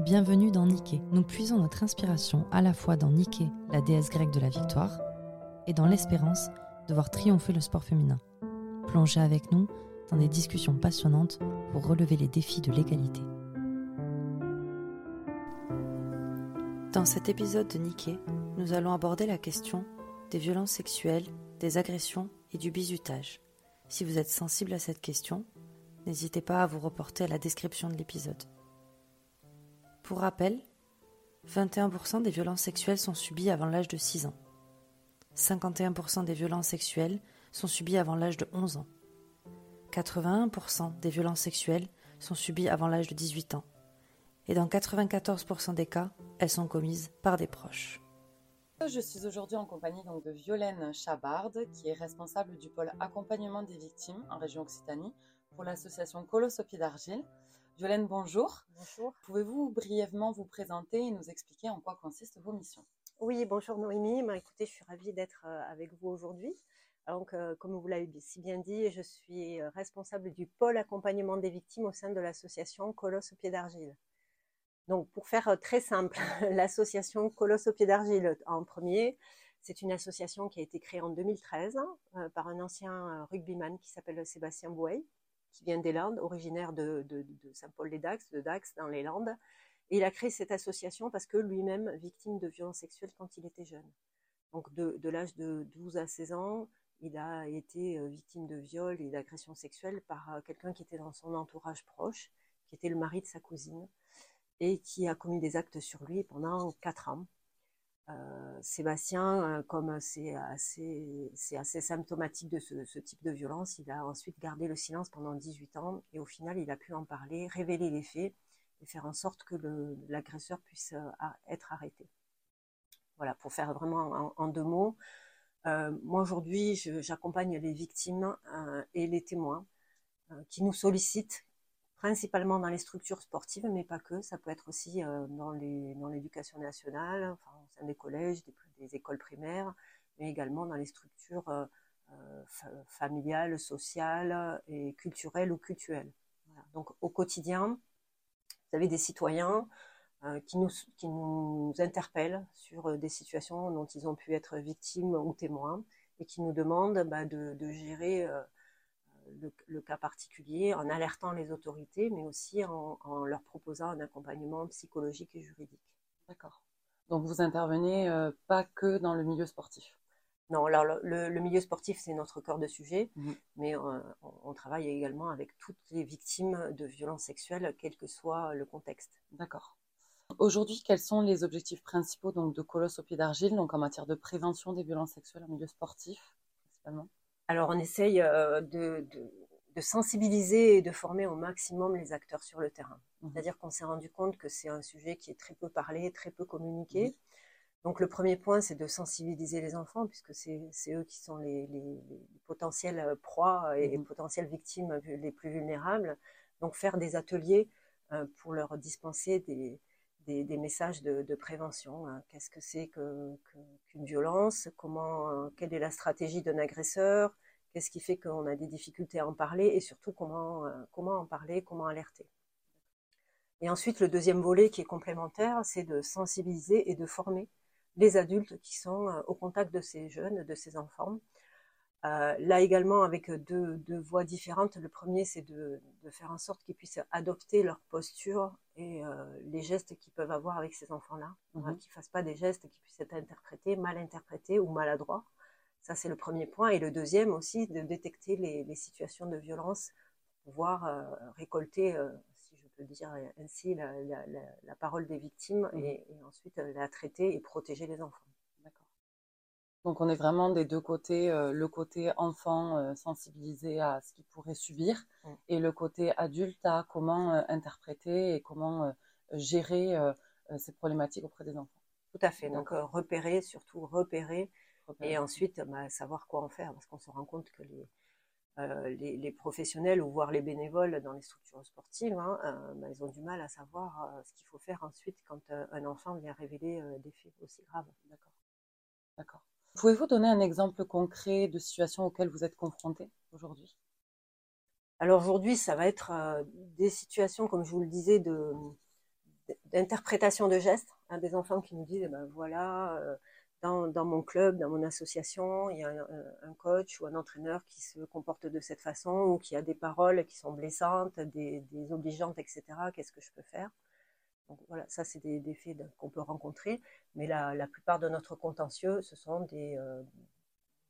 Bienvenue dans Nike. Nous puisons notre inspiration à la fois dans Nike, la déesse grecque de la victoire, et dans l'espérance de voir triompher le sport féminin. Plongez avec nous dans des discussions passionnantes pour relever les défis de l'égalité. Dans cet épisode de Nike, nous allons aborder la question des violences sexuelles, des agressions et du bizutage. Si vous êtes sensible à cette question, n'hésitez pas à vous reporter à la description de l'épisode. Pour rappel, 21% des violences sexuelles sont subies avant l'âge de 6 ans. 51% des violences sexuelles sont subies avant l'âge de 11 ans. 81% des violences sexuelles sont subies avant l'âge de 18 ans. Et dans 94% des cas, elles sont commises par des proches. Je suis aujourd'hui en compagnie donc de Violaine Chabard, qui est responsable du pôle accompagnement des victimes en région Occitanie pour l'association Colosse au pied d'argile. Violaine, bonjour. Bonjour. Pouvez-vous brièvement vous présenter et nous expliquer en quoi consistent vos missions? Oui, bonjour Noémie. Bah, écoutez, je suis ravie d'être euh, avec vous aujourd'hui. Donc, euh, comme vous l'avez si bien dit, je suis euh, responsable du pôle accompagnement des victimes au sein de l'association Colosse au pied d'argile. Donc, pour faire très simple, l'association Colosse au pied d'argile en premier, c'est une association qui a été créée en 2013 par un ancien rugbyman qui s'appelle Sébastien Bouey, qui vient des Landes, originaire de, Saint-Paul-les-Dax, de Dax dans les Landes. Et il a créé cette association parce que lui-même, victime de violences sexuelles quand il était jeune. Donc de, l'âge de 12 à 16 ans, il a été euh, victime de viol et d'agression sexuelle par euh, quelqu'un qui était dans son entourage proche, qui était le mari de sa cousine, et qui a commis des actes sur lui pendant 4 ans. Euh, Sébastien, euh, comme c'est assez, symptomatique de ce, type de violence, il a ensuite gardé le silence pendant 18 ans et au final, il a pu en parler, révéler les faits et faire en sorte que l'agresseur puisse euh, être arrêté. Voilà, pour faire vraiment en, deux mots. moi, aujourd'hui, j'accompagne les victimes et les témoins qui nous sollicitent principalement dans les structures sportives, mais pas que. Ça peut être aussi dans l'éducation nationale, enfin, des collèges, des, écoles primaires, mais également dans les structures euh, euh, familiales, sociales et culturelles ou cultuelles. Donc au quotidien, vous avez des citoyens euh, qui, nous, qui nous interpellent sur des situations dont ils ont pu être victimes ou témoins et qui nous demandent bah, de, gérer le, cas particulier en alertant les autorités, mais aussi en, en leur proposant un accompagnement psychologique et juridique. D'accord. Donc vous intervenez euh, pas que dans le milieu sportif? Non, alors le, milieu sportif, c'est notre cœur de sujet, mmh. mais euh, on, travaille également avec toutes les victimes de violences sexuelles, quel que soit le contexte. D'accord. Aujourd'hui, quels sont les objectifs principaux donc, de Colosse au pied d'argile, donc en matière de prévention des violences sexuelles en milieu sportif, principalement? Alors, on essaye euh, de, de sensibiliser et de former au maximum les acteurs sur le terrain. Mhm. C'est-à-dire qu'on s'est rendu compte que c'est un sujet qui est très peu parlé, très peu communiqué. Donc le premier point, c'est de sensibiliser les enfants, puisque c'est eux qui sont les, potentiels proies et les mhm. potentielles victimes les plus vulnérables. Donc faire des ateliers euh, pour leur dispenser des, messages de, prévention. Hein. Qu'est-ce que c'est qu'une violence? Comment, euh, Quelle est la stratégie d'un agresseur? Qu'est-ce qui fait qu'on a des difficultés à en parler? Et surtout comment, euh, comment en parler, comment alerter? Et ensuite, le deuxième volet qui est complémentaire, c'est de sensibiliser et de former les adultes qui sont euh, au contact de ces jeunes, de ces enfants. Euh, là également avec deux, voies différentes. Le premier, c'est de, faire en sorte qu'ils puissent adopter leur posture et les gestes qu'ils peuvent avoir avec ces enfants-là. Mmh qu'ils ne fassent pas des gestes qui puissent être interprétés, mal interprétés ou maladroits. Ça, c'est le premier point. Et le deuxième aussi, de détecter les, situations de violence, pouvoir euh, récolter, euh, si je peux dire ainsi, la, parole des victimes mmh. et, ensuite euh, la traiter et protéger les enfants. Donc on est vraiment des deux côtés, le côté enfant sensibilisé à ce qu'il pourrait subir mmh. et le côté adulte à comment interpréter et comment gérer ces problématiques auprès des enfants. Tout à fait. Donc repérer, surtout repérer et ensuite, bah, savoir quoi en faire, parce qu'on se rend compte que les, euh, les, professionnels ou voire les bénévoles dans les structures sportives, hein, euh, bah, ils ont du mal à savoir euh, ce qu'il faut faire ensuite quand un enfant vient révéler des faits aussi graves. D'accord. D'accord. Pouvez-vous donner un exemple concret de situation auxquelles vous êtes confronté aujourd'hui? Alors aujourd'hui, ça va être des situations, comme je vous le disais, d'interprétation de gestes, hein, des enfants qui nous disent, eh ben voilà, euh, dans, mon club, dans mon association, il y a un, coach ou un entraîneur qui se comporte de cette façon ou qui a des paroles qui sont blessantes, des obligeantes, etc. Qu'est-ce que je peux faire? Donc voilà, ça c'est des, des, faits qu'on peut rencontrer, mais la, la, plupart de notre contentieux, ce sont des, euh,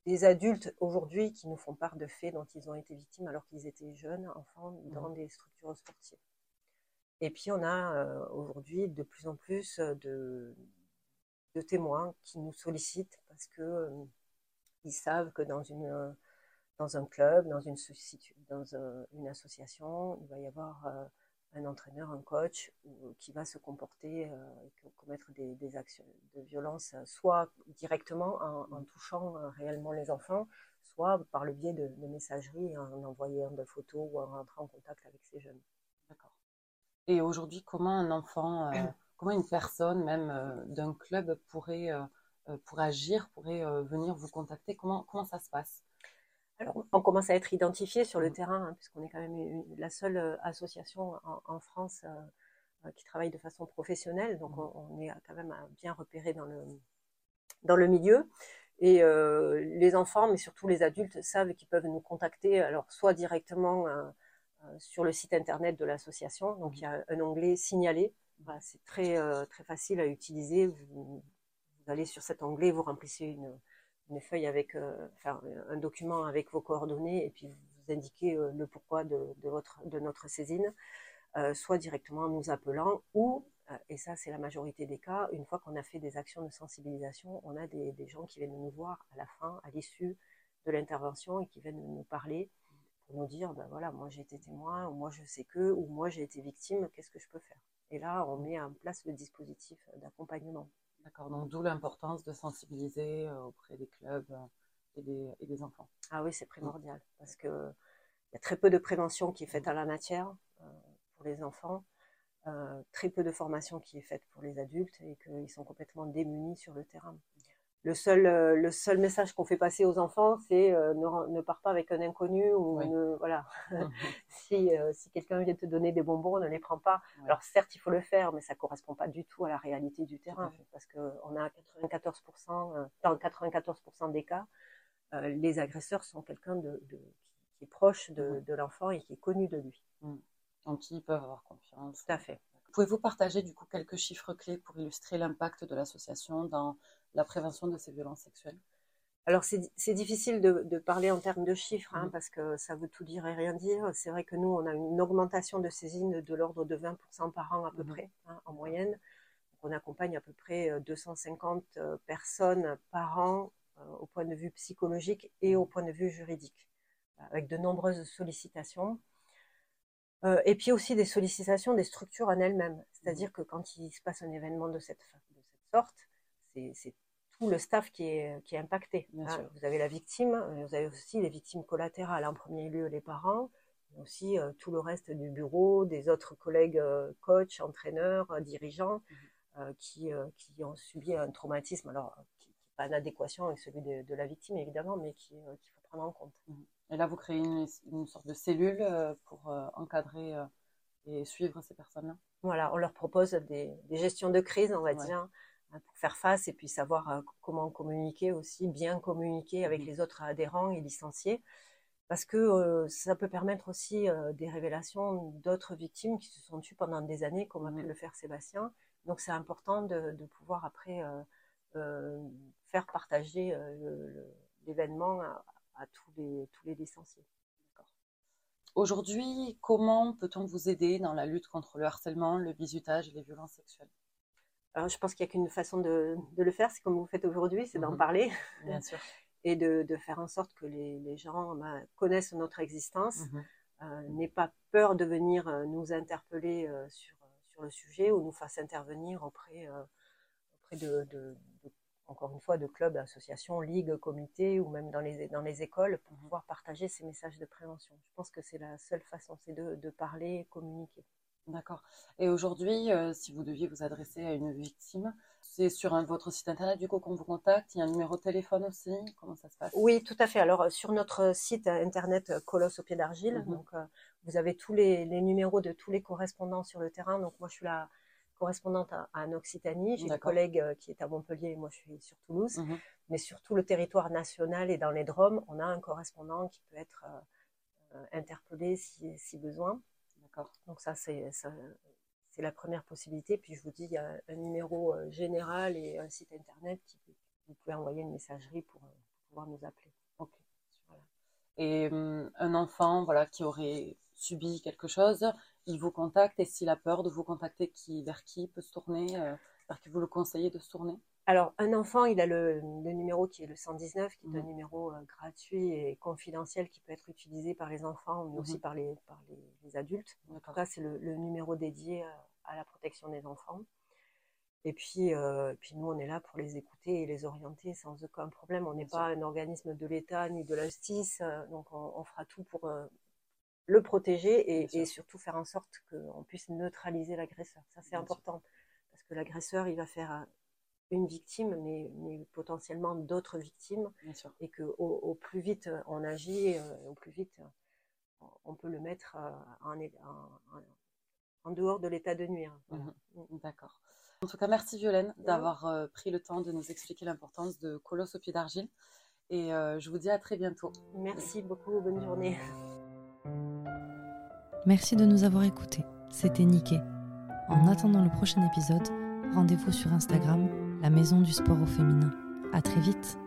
des adultes aujourd'hui qui nous font part de faits dont ils ont été victimes alors qu'ils étaient jeunes, enfants, dans mmh. des structures sportives. Et puis on a euh, aujourd'hui de plus en plus de, de, témoins qui nous sollicitent parce que euh, ils savent que dans une euh, dans un club, dans une dans une association, il va y avoir un entraîneur, un coach qui va se comporter et commettre des, des, actions de violence, soit directement en, en touchant réellement les enfants, soit par le biais de, de messagerie, en envoyant des photos ou en rentrant en contact avec ces jeunes. Et aujourd'hui, comment un enfant, euh, comment une personne même euh, d'un club pourrait, euh, pourrait agir, pourrait venir vous contacter? Comment, comment ça se passe? Alors, on commence à être identifié sur le mmh. terrain, hein, puisqu'on est quand même la seule association en, France qui travaille de façon professionnelle, donc mmh. on, est quand même bien repéré dans le, dans le milieu. Et les enfants, mais surtout les adultes, savent qu'ils peuvent nous contacter, alors soit directement euh, sur le site internet de l'association. Donc il y a un onglet signaler. c'est très, euh, très facile à utiliser. Vous, allez sur cet onglet, vous remplissez une, une feuille avec, euh, enfin, un document avec vos coordonnées et puis vous indiquez le pourquoi de, votre, de notre saisine, soit directement en nous appelant ou, et ça c'est la majorité des cas, une fois qu'on a fait des actions de sensibilisation, on a des, des gens qui viennent nous voir à la fin, à l'issue de l'intervention et qui viennent nous parler nous dire, ben voilà, moi j'ai été témoin, ou moi je sais que, ou moi j'ai été victime, qu'est-ce que je peux faire? Et là, on met en place le dispositif d'accompagnement. D'accord, donc d'où l'importance de sensibiliser euh, auprès des clubs euh, et des, et des enfants. Ah oui, c'est primordial, parce que il y a très peu de prévention qui est faite à la matière euh, pour les enfants, très peu de formation qui est faite pour les adultes, et qu'ils sont complètement démunis sur le terrain le seul, euh, le seul message qu'on fait passer aux enfants, c'est euh, ne, ne pars pas avec un inconnu ou ne, voilà. Mhm. si euh, si quelqu'un vient te donner des bonbons, ne les prends pas. Alors certes, il faut le faire, mais ça correspond pas du tout à la réalité du terrain, parce que on a 94%, dans 94% des cas, les agresseurs sont quelqu'un de, de, qui est proche de, de l'enfant et qui est connu de lui. En Donc ils peuvent avoir confiance. Tout à fait. Pouvez-vous partager du coup quelques chiffres clés pour illustrer l'impact de l'association dans la prévention de ces violences sexuelles alors c'est difficile de, de, parler en termes de chiffres hein, mmh. parce que ça veut tout dire et rien dire. C'est vrai que nous on a une augmentation de saisines de l'ordre de 20% par an à peu mmh. près hein, en moyenne. on accompagne à peu près 250 euh, euh, personnes par an euh, au point de vue psychologique et au point de vue juridique, avec de nombreuses sollicitations. Euh, et puis aussi des sollicitations des structures en elles-mêmes. C'est-à-dire mmh. que quand il se passe un événement de cette, de cette sorte, c'est tout le staff qui est, qui est impacté. Hein. Vous avez la victime, vous avez aussi les victimes collatérales. En premier lieu, les parents, mais aussi euh, tout le reste du bureau, des autres collègues euh, coachs, entraîneurs, euh, dirigeants, mmh. qui, qui ont subi un traumatisme, alors qui n'est pas en adéquation avec celui de, de, la victime, évidemment, mais qu'il faut prendre en compte. Mmh. Et là, vous créez une, une sorte de cellule pour encadrer et suivre ces personnes-là? Voilà, on leur propose des, des gestions de crise, on va dire, pour faire face et puis savoir euh, comment communiquer aussi, bien communiquer avec mmh. les autres adhérents et licenciés, parce que euh, ça peut permettre aussi euh, des révélations d'autres victimes qui se sont tues pendant des années, comme a pu mmh. le faire Sébastien. Donc c'est important de, de, pouvoir après faire partager l'événement à, à, tous les, tous les licenciés. Aujourd'hui, comment peut-on vous aider dans la lutte contre le harcèlement, le bizutage et les violences sexuelles? Alors, je pense qu'il n'y a qu'une façon de, de, le faire, c'est comme vous faites aujourd'hui, c'est d'en mmh parler. Bien sûr. Et de, de, faire en sorte que les, les gens bah, connaissent notre existence, mmh euh, n'aient pas peur de venir euh, nous interpeller euh, sur, sur le sujet ou nous fassent intervenir auprès, euh, auprès de, de, encore une fois, de clubs, associations, ligues, comités ou même dans les, dans les écoles pour mmh pouvoir partager ces messages de prévention. Je pense que c'est la seule façon, c'est de, de parler et communiquer. D'accord. Et aujourd'hui, euh, si vous deviez vous adresser à une victime, c'est sur un, votre site internet du coup qu'on vous contacte? Il y a un numéro de téléphone aussi? Comment ça se passe? Oui, tout à fait. Alors euh, sur notre site internet euh, Colosse au pied d'argile, mmh donc vous avez tous les, les, numéros de tous les correspondants sur le terrain. Donc moi, je suis la correspondante à, en Occitanie. J'ai des collègues qui est à Montpellier et moi je suis sur Toulouse. Mhm. Mais sur tout le territoire national et dans les Drômes, on a un correspondant qui peut être interpellé si, si besoin. D'accord. Donc ça, c'est la première possibilité. Puis je vous dis, il y a un numéro général et un site internet qui vous pouvez envoyer une messagerie pour, pouvoir nous appeler. Et hum, un enfant, voilà, qui aurait subi quelque chose, il vous contacte et s'il a peur de vous contacter, qui, vers qui peut se tourner, euh, vers qui vous le conseillez de se tourner? Alors, un enfant, il a le, numéro qui est le 119, qui est un mmh. numéro euh, gratuit et confidentiel qui peut être utilisé par les enfants, mais aussi mmh. par, les, par les, adultes. En tout cas, c'est le, numéro dédié à, la protection des enfants. Et puis, euh, puis, nous, on est là pour les écouter et les orienter sans aucun problème. On n'est pas un organisme de l'État ni de la justice, donc on, fera tout pour, le protéger et, surtout faire en sorte qu'on puisse neutraliser l'agresseur. Ça, c'est important parce que l'agresseur, il va faire euh, une victime, mais, potentiellement d'autres victimes, et que au, plus vite euh, on agit, euh, au plus vite on peut le mettre en, en, dehors de l'état de nuire. Mhm. D'accord. En tout cas, merci Violaine d'avoir pris le temps de nous expliquer l'importance de Colosse au pied d'argile. Et je vous dis à très bientôt. Merci beaucoup. Bonne journée. Merci de nous avoir écoutés. C'était Niké. En attendant le prochain épisode, rendez-vous sur Instagram, la maison du sport au féminin. À très vite!